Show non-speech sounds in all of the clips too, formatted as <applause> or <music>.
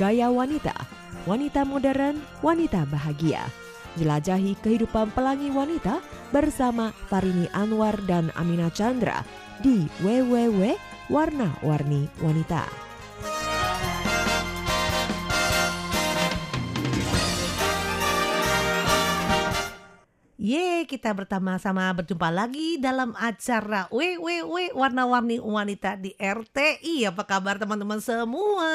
Gaya Wanita, Wanita Modern, Wanita Bahagia. Jelajahi kehidupan pelangi wanita bersama Farini Anwar dan Amina Chandra di www.warna-warni wanita. Ye, kita bersama-sama berjumpa lagi dalam acara WWW Warna-Warni Wanita di RTI. Apa kabar teman-teman semua?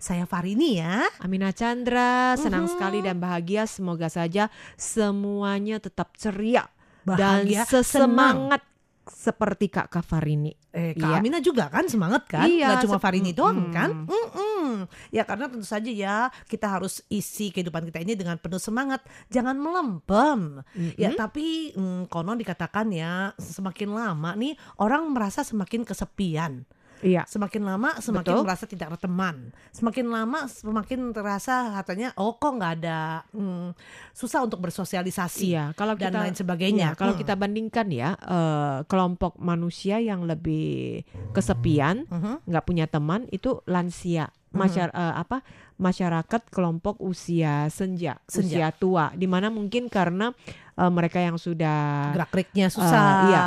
Saya Farini ya. Amina Chandra, senang Mhm. sekali dan bahagia. Semoga saja semuanya tetap ceria Bahagia, dan sesemangat seperti Kak Kafarini. Eh, Kak Iya. Amina juga kan semangat kan? Iya, Nggak cuma Farini doang kan? Mm-mm. Ya karena tentu saja ya kita harus isi kehidupan kita ini dengan penuh semangat. Jangan melempem. Ya Mm-mm. tapi mm, konon dikatakan ya semakin lama nih orang merasa semakin kesepian. Iya. Semakin lama semakin Betul. merasa tidak berteman. Semakin lama semakin terasa katanya oh kok nggak ada mm, susah untuk bersosialisasi Iya, kalau dan kita lain sebagainya. Iya, kalau Hmm. kita bandingkan ya eh, kelompok manusia yang lebih kesepian, Mhm. nggak punya teman itu lansia, Hmm. masyar eh, apa masyarakat kelompok usia senja, Senja. usia tua, di mana mungkin karena eh, mereka yang sudah gerak-geriknya susah. iya.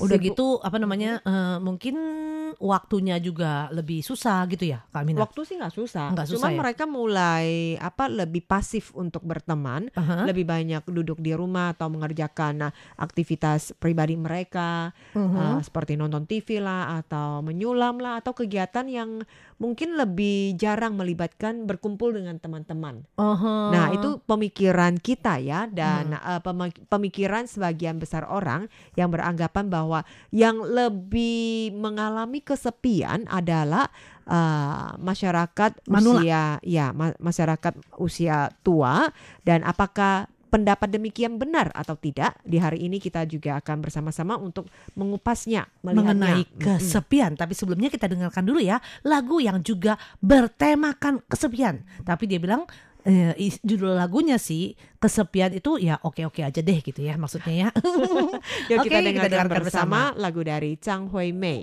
Udah gitu apa namanya eh, mungkin waktunya juga lebih susah gitu ya Kak Amina. waktu sih nggak susah, Nggak susah cuma ya? mereka mulai apa lebih pasif untuk berteman, Aha. lebih banyak duduk di rumah atau mengerjakan nah, aktivitas pribadi mereka. Mhm. Uh, seperti nonton TV lah atau menyulam lah atau kegiatan yang mungkin lebih jarang melibatkan berkumpul dengan teman-teman. Aha. Nah, itu pemikiran kita ya dan Hmm. uh, pemi- pemikiran sebagian besar orang yang beranggapan bahwa yang lebih mengalami kesepian adalah uh, masyarakat Manula. usia ya ma- masyarakat usia tua dan apakah pendapat demikian benar atau tidak di hari ini kita juga akan bersama-sama untuk mengupasnya melihatnya. mengenai kesepian. Tapi sebelumnya kita dengarkan dulu ya lagu yang juga bertemakan kesepian. Tapi dia bilang eh, judul lagunya sih kesepian itu ya oke-oke aja deh gitu ya maksudnya ya. <laughs> Yuk Oke, kita kita dengarkan dengarkan bersama lagu dari Chang Hui Mei.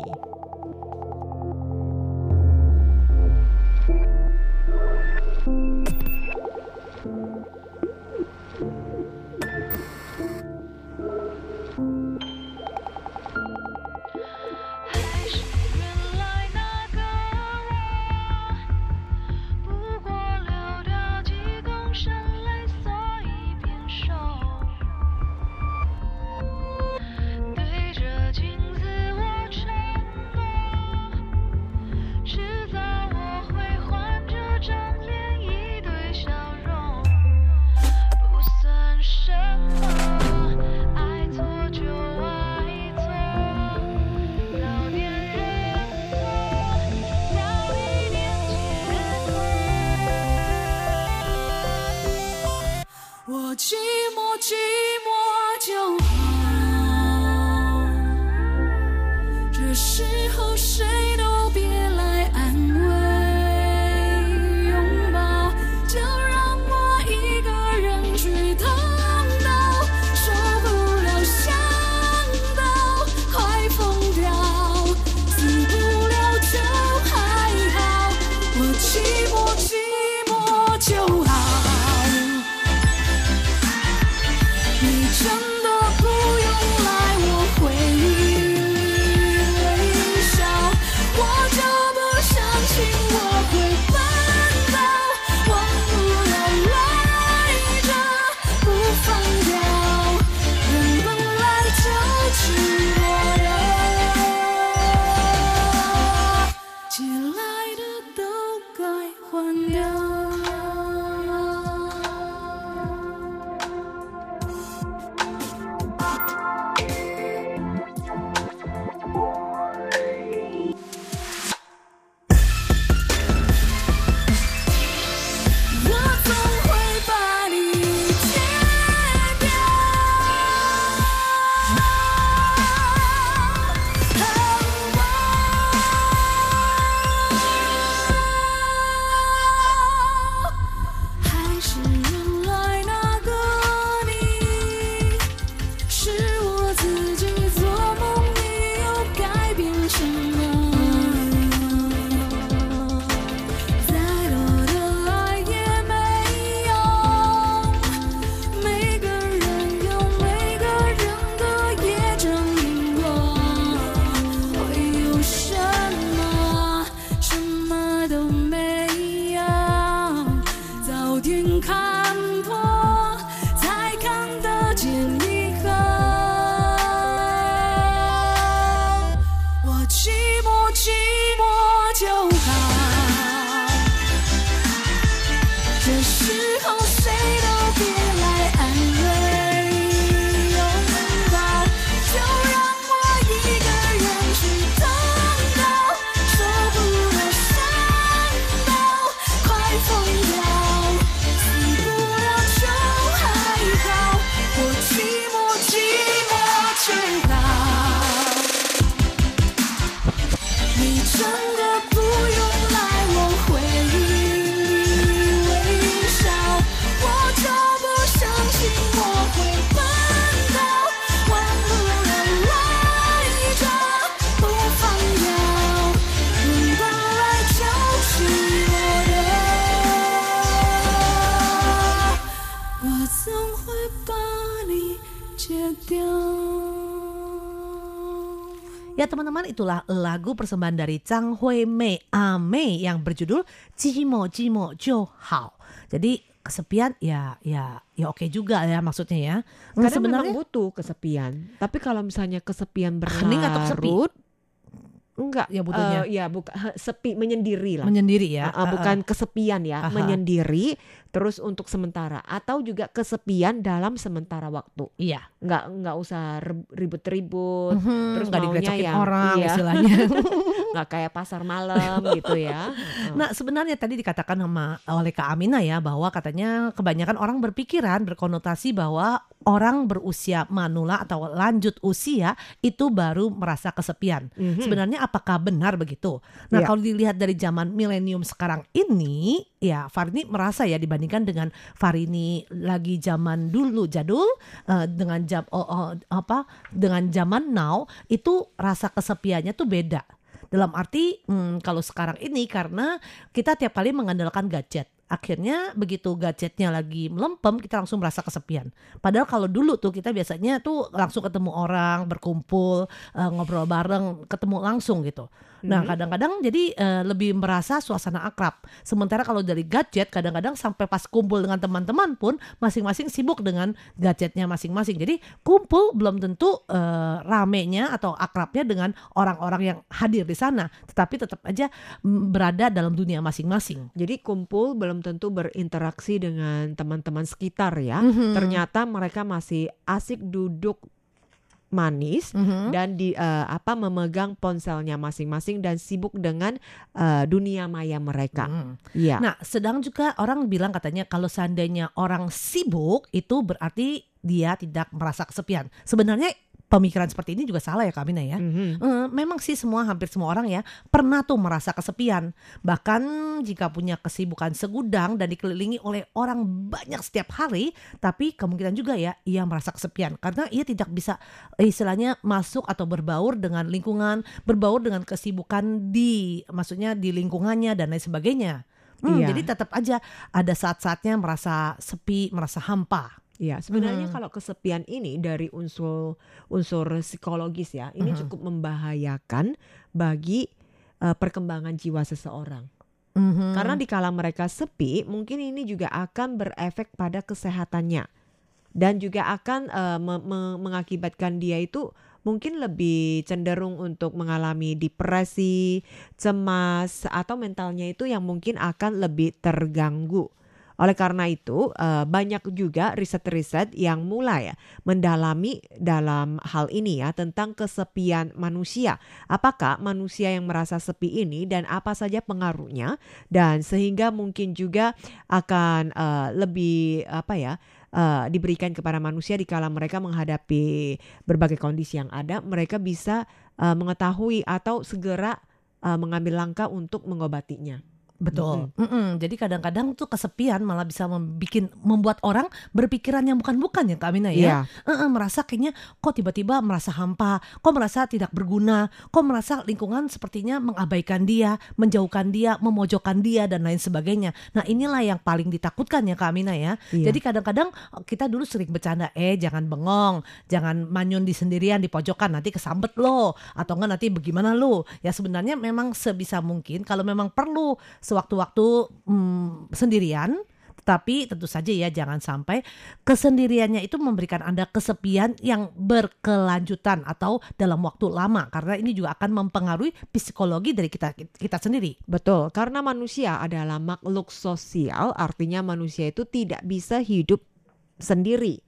wonder Ya teman-teman itulah lagu persembahan dari Chang Hui Mei Ame yang berjudul Jimo Jimo Jo Hao. Jadi kesepian ya ya ya oke juga ya maksudnya ya. Nah, Kadang memang butuh kesepian. Tapi kalau misalnya kesepian Hening atau sepi? Enggak. Ya, butuhnya. Eh, ya bukan sepi menyendiri lah. menyendiri ya. Ah, ah, bukan kesepian ya, Aha. menyendiri terus untuk sementara atau juga kesepian dalam sementara waktu. Iya. Nggak nggak usah ribut-ribut, Mhm, terus nggak digrecokin yang- orang iya. istilahnya. <laughs> nggak kayak pasar malam <laughs> gitu ya. Nah sebenarnya tadi dikatakan sama oleh Kak Amina ya bahwa katanya kebanyakan orang berpikiran berkonotasi bahwa orang berusia manula atau lanjut usia itu baru merasa kesepian. Mhm. Sebenarnya apakah benar begitu? Nah Iya. kalau dilihat dari zaman milenium sekarang ini, ya Farini merasa ya dibandingkan dengan Farini lagi zaman dulu jadul eh, dengan jam oh, oh, apa dengan zaman now itu rasa kesepiannya tuh beda. Dalam arti hmm, kalau sekarang ini karena kita tiap kali mengandalkan gadget. Akhirnya begitu gadgetnya lagi melempem kita langsung merasa kesepian. Padahal kalau dulu tuh kita biasanya tuh langsung ketemu orang, berkumpul, eh, ngobrol bareng, ketemu langsung gitu. Nah Mhm. kadang-kadang jadi eh, lebih merasa suasana akrab. Sementara kalau dari gadget kadang-kadang sampai pas kumpul dengan teman-teman pun masing-masing sibuk dengan gadgetnya masing-masing. Jadi kumpul belum tentu eh, ramenya atau akrabnya dengan orang-orang yang hadir di sana. Tetapi tetap aja mm, berada dalam dunia masing-masing. Jadi kumpul belum tentu berinteraksi dengan teman-teman sekitar ya. Mhm. Ternyata mereka masih asik duduk manis Mhm. dan di eh, apa memegang ponselnya masing-masing dan sibuk dengan eh, dunia maya mereka. Hmm. Iya. Nah, sedang juga orang bilang katanya kalau seandainya orang sibuk itu berarti dia tidak merasa kesepian. Sebenarnya pemikiran seperti ini juga salah ya Kak Amina ya. Mhm. Eh, memang sih semua hampir semua orang ya pernah tuh merasa kesepian. Bahkan jika punya kesibukan segudang dan dikelilingi oleh orang banyak setiap hari, tapi kemungkinan juga ya ia merasa kesepian karena ia tidak bisa eh, istilahnya masuk atau berbaur dengan lingkungan, berbaur dengan kesibukan di maksudnya di lingkungannya dan lain sebagainya. Hmm, Iya. Jadi tetap aja ada saat-saatnya merasa sepi, merasa hampa. Iya, sebenarnya Mhm. kalau kesepian ini dari unsur unsur psikologis ya, ini Mhm. cukup membahayakan bagi eh, perkembangan jiwa seseorang. Mhm. Karena dikala mereka sepi, mungkin ini juga akan berefek pada kesehatannya. Dan juga akan eh, me- me- mengakibatkan dia itu mungkin lebih cenderung untuk mengalami depresi, cemas atau mentalnya itu yang mungkin akan lebih terganggu. Oleh karena itu, eh, banyak juga riset-riset yang mulai mendalami dalam hal ini ya tentang kesepian manusia. Apakah manusia yang merasa sepi ini dan apa saja pengaruhnya dan sehingga mungkin juga akan eh, lebih apa ya eh, diberikan kepada manusia dikala mereka menghadapi berbagai kondisi yang ada, mereka bisa eh, mengetahui atau segera eh, mengambil langkah untuk mengobatinya. Betul. Mm-mm. Jadi kadang-kadang tuh kesepian malah bisa membikin membuat orang berpikiran yang bukan-bukan ya Kak Amina ya. Iya. Eh-eh, merasa kayaknya kok tiba-tiba merasa hampa, kok merasa tidak berguna, kok merasa lingkungan sepertinya mengabaikan dia, menjauhkan dia, memojokkan dia dan lain sebagainya. Nah inilah yang paling ditakutkan ya Kak Amina ya. Iya. Jadi kadang-kadang kita dulu sering bercanda, eh jangan bengong, jangan manyun di sendirian di pojokan nanti kesambet lo, atau enggak nanti bagaimana lo. Ya sebenarnya memang sebisa mungkin kalau memang perlu sewaktu-waktu hmm, sendirian, tapi tentu saja ya jangan sampai kesendiriannya itu memberikan Anda kesepian yang berkelanjutan atau dalam waktu lama karena ini juga akan mempengaruhi psikologi dari kita kita sendiri. Betul, karena manusia adalah makhluk sosial, artinya manusia itu tidak bisa hidup sendiri.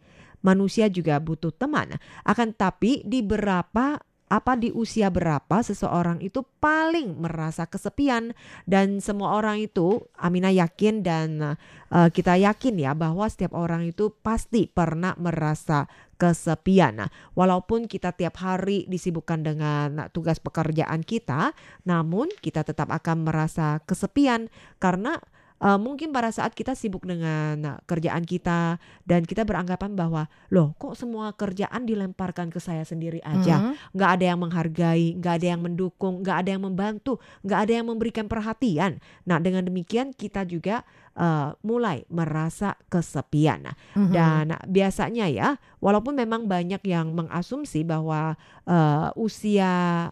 Manusia juga butuh teman. Akan tapi di berapa apa di usia berapa seseorang itu paling merasa kesepian dan semua orang itu Amina yakin dan eh, kita yakin ya bahwa setiap orang itu pasti pernah merasa kesepian. Nah, walaupun kita tiap hari disibukkan dengan tugas pekerjaan kita, namun kita tetap akan merasa kesepian karena eh, mungkin pada saat kita sibuk dengan eh, kerjaan kita dan kita beranggapan bahwa loh kok semua kerjaan dilemparkan ke saya sendiri aja Mhm. nggak ada yang menghargai, nggak ada yang mendukung, nggak ada yang membantu, nggak ada yang memberikan perhatian. Nah, dengan demikian kita juga eh, mulai merasa kesepian. Nah, Mhm. dan biasanya ya, walaupun memang banyak yang mengasumsi bahwa eh, usia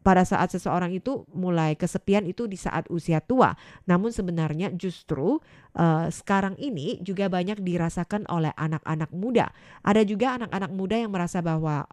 pada saat seseorang itu mulai kesepian itu di saat usia tua. Namun sebenarnya justru eh, sekarang ini juga banyak dirasakan oleh anak-anak muda. Ada juga anak-anak muda yang merasa bahwa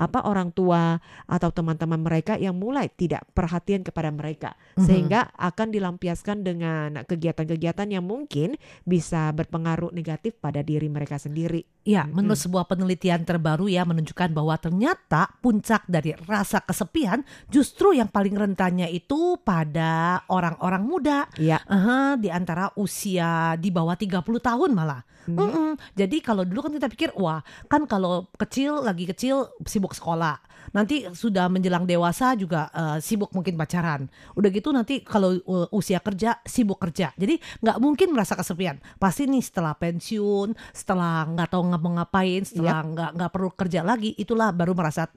apa orang tua atau teman-teman mereka yang mulai tidak perhatian kepada mereka Mhm. sehingga akan dilampiaskan dengan kegiatan-kegiatan yang mungkin bisa berpengaruh negatif pada diri mereka sendiri. Ya, menurut sebuah penelitian terbaru ya menunjukkan bahwa ternyata puncak dari rasa kesepian justru yang paling rentannya itu pada orang-orang muda. Ya, Aha, di antara usia di bawah 30 tahun malah. Mm-mm. Jadi kalau dulu kan kita pikir wah kan kalau kecil lagi kecil sibuk sekolah. Nanti sudah menjelang dewasa juga eh, sibuk mungkin pacaran. Udah gitu nanti kalau uh, usia kerja sibuk kerja. Jadi nggak mungkin merasa kesepian. Pasti nih setelah pensiun, setelah nggak tahu ngapa-ngapain, setelah nggak nggak perlu kerja lagi, itulah baru merasa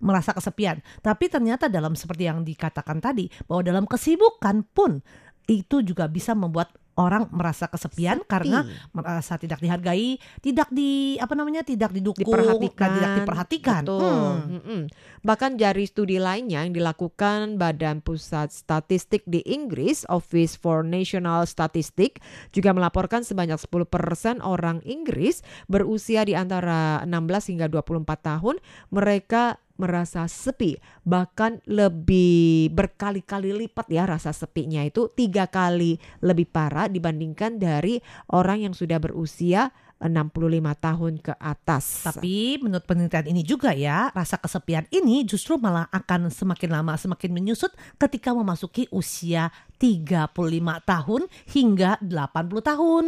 merasa kesepian. Tapi ternyata dalam seperti yang dikatakan tadi bahwa dalam kesibukan pun itu juga bisa membuat orang merasa kesepian Sepi. karena merasa tidak dihargai, tidak di apa namanya, tidak didukung, diperhatikan. tidak diperhatikan. Betul. Hmm. Mm-mm. Bahkan dari studi lainnya yang dilakukan Badan Pusat Statistik di Inggris, Office for National Statistics, juga melaporkan sebanyak 10% orang Inggris berusia di antara 16 hingga 24 tahun mereka merasa sepi bahkan lebih berkali-kali lipat ya rasa sepinya itu tiga kali lebih parah dibandingkan dari orang yang sudah berusia 65 tahun ke atas. Tapi menurut penelitian ini juga ya, rasa kesepian ini justru malah akan semakin lama semakin menyusut ketika memasuki usia 35 tahun hingga 80 tahun.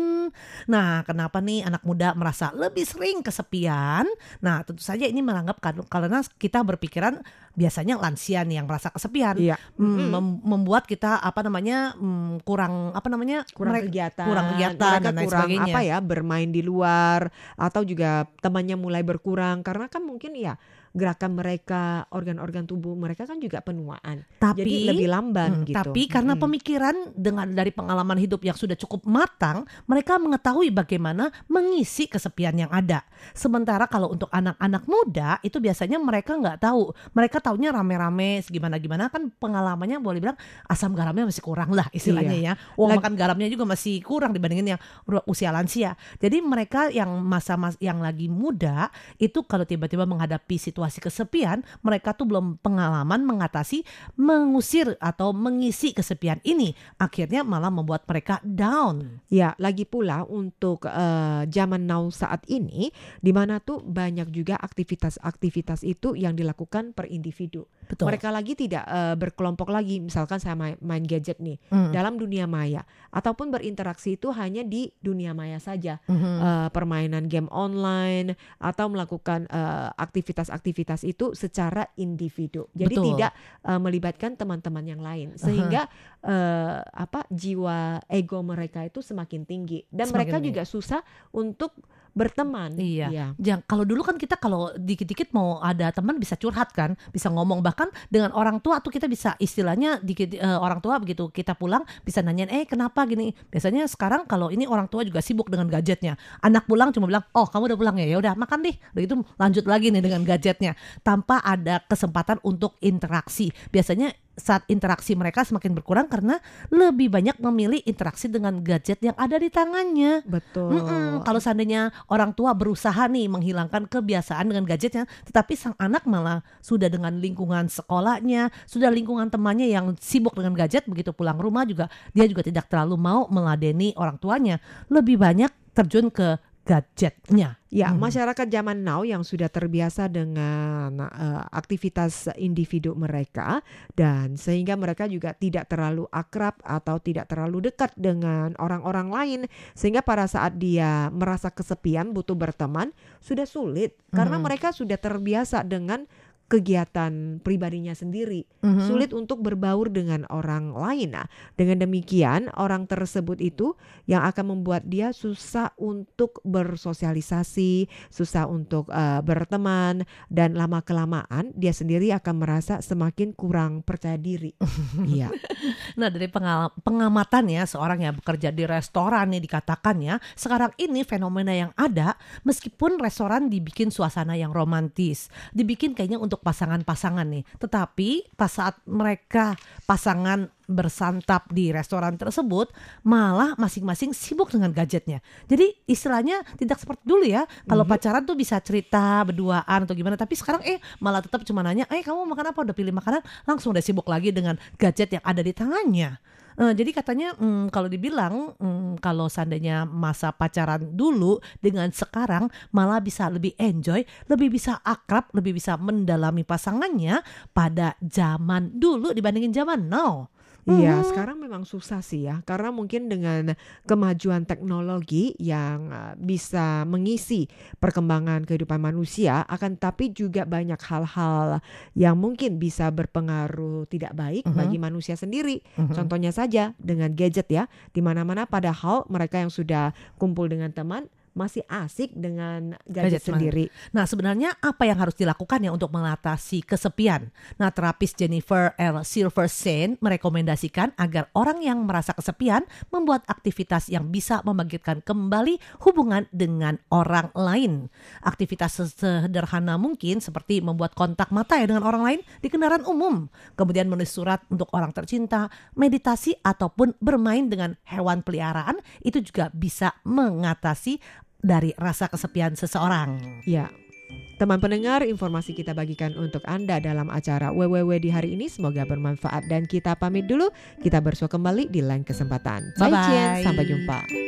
Nah, kenapa nih anak muda merasa lebih sering kesepian? Nah, tentu saja ini menganggap karena kita berpikiran biasanya lansia nih yang merasa kesepian. Iya. Mem- membuat kita apa namanya hmm, kurang apa namanya kurang mereka- kegiatan, kurang kegiatan mereka dan lain kurang sebagainya. apa ya bermain di luar atau juga temannya mulai berkurang karena kan mungkin ya gerakan mereka organ-organ tubuh mereka kan juga penuaan Tapi jadi lebih lamban Hmm, gitu. Tapi karena Mm-mm. pemikiran dengan dari pengalaman hidup yang sudah cukup matang, mereka mengetahui bagaimana mengisi kesepian yang ada. Sementara kalau untuk anak-anak muda itu biasanya mereka nggak tahu. Mereka taunya rame-rame, gimana-gimana kan pengalamannya boleh bilang asam garamnya masih kurang lah istilahnya ya. Wah makan garamnya juga masih kurang dibandingin yang usia lansia. Jadi mereka yang masa-masa yang lagi muda itu kalau tiba-tiba menghadapi situasi kesepian, mereka tuh belum pengalaman mengatasi mengusir atau mengisi kesepian ini. Akhirnya malah membuat mereka down. Ya, lagi pula untuk eh, zaman now saat ini, di mana tuh banyak juga aktivitas-aktivitas itu yang dilakukan per individu. Betul. Mereka lagi tidak eh, berkelompok lagi, misalkan saya main, main gadget nih Hmm. dalam dunia maya, ataupun berinteraksi itu hanya di dunia maya saja. Mhm. eh, permainan game online atau melakukan eh, aktivitas-aktivitas itu secara individu. Jadi Betul. tidak eh, melibatkan teman-teman yang lain sehingga eh, apa jiwa ego mereka itu semakin tinggi dan Semakin mereka tinggi. juga susah untuk berteman. Iya. Jangan kalau dulu kan kita kalau dikit-dikit mau ada teman bisa curhat kan, bisa ngomong bahkan dengan orang tua tuh kita bisa istilahnya dikit eh, orang tua begitu kita pulang bisa nanyain eh kenapa gini. Biasanya sekarang kalau ini orang tua juga sibuk dengan gadgetnya. Anak pulang cuma bilang, "Oh, kamu udah pulang ya? Ya udah makan deh." Udah itu lanjut lagi nih dengan gadgetnya tanpa ada kesempatan untuk interaksi. Biasanya saat interaksi mereka semakin berkurang karena lebih banyak memilih interaksi dengan gadget yang ada di tangannya. Betul. Mm-mm, Kalau seandainya orang tua berusaha nih menghilangkan kebiasaan dengan gadgetnya, tetapi sang anak malah sudah dengan lingkungan sekolahnya, sudah lingkungan temannya yang sibuk dengan gadget, begitu pulang rumah juga dia juga tidak terlalu mau meladeni orang tuanya, lebih banyak terjun ke gadgetnya. Ya, Mhm. masyarakat zaman now yang sudah terbiasa dengan eh, aktivitas individu mereka dan sehingga mereka juga tidak terlalu akrab atau tidak terlalu dekat dengan orang-orang lain sehingga pada saat dia merasa kesepian butuh berteman sudah sulit karena Mhm. mereka sudah terbiasa dengan kegiatan pribadinya sendiri Mhm. sulit untuk berbaur dengan orang lain. Nah, dengan demikian orang tersebut itu yang akan membuat dia susah untuk bersosialisasi, susah untuk eh, berteman dan lama kelamaan dia sendiri akan merasa semakin kurang percaya diri. <laughs> Iya. Nah dari pengal- pengamatan ya seorang yang bekerja di restoran nih dikatakan ya sekarang ini fenomena yang ada meskipun restoran dibikin suasana yang romantis, dibikin kayaknya untuk untuk pasangan-pasangan nih. Tetapi pas saat mereka pasangan bersantap di restoran tersebut malah masing-masing sibuk dengan gadgetnya. Jadi istilahnya tidak seperti dulu ya. Kalau pacaran tuh bisa cerita berduaan atau gimana. Tapi sekarang eh malah tetap cuma nanya, eh kamu makan apa? Udah pilih makanan, langsung udah sibuk lagi dengan gadget yang ada di tangannya. Eh, jadi katanya mm, kalau dibilang mm, kalau seandainya masa pacaran dulu dengan sekarang malah bisa lebih enjoy, lebih bisa akrab, lebih bisa mendalami pasangannya pada zaman dulu dibandingin zaman now. Iya, Mhm. sekarang memang susah sih ya, karena mungkin dengan kemajuan teknologi yang uh, bisa mengisi perkembangan kehidupan manusia, akan tapi juga banyak hal-hal yang mungkin bisa berpengaruh tidak baik Mhm. bagi manusia sendiri. Mhm. Contohnya saja dengan gadget ya, di mana-mana padahal mereka yang sudah kumpul dengan teman masih asik dengan gadget, Gadget sendiri. Nah, sebenarnya apa yang harus dilakukan ya untuk mengatasi kesepian? Nah, terapis Jennifer L. Silverstein merekomendasikan agar orang yang merasa kesepian membuat aktivitas yang bisa membangkitkan kembali hubungan dengan orang lain. Aktivitas sederhana mungkin seperti membuat kontak mata ya dengan orang lain di kendaraan umum, kemudian menulis surat untuk orang tercinta, meditasi ataupun bermain dengan hewan peliharaan itu juga bisa mengatasi dari rasa kesepian seseorang. Ya. Teman pendengar, informasi kita bagikan untuk Anda dalam acara WWW di hari ini semoga bermanfaat dan kita pamit dulu. Kita bersua kembali di lain kesempatan. Bye-bye. Zaijian, sampai jumpa.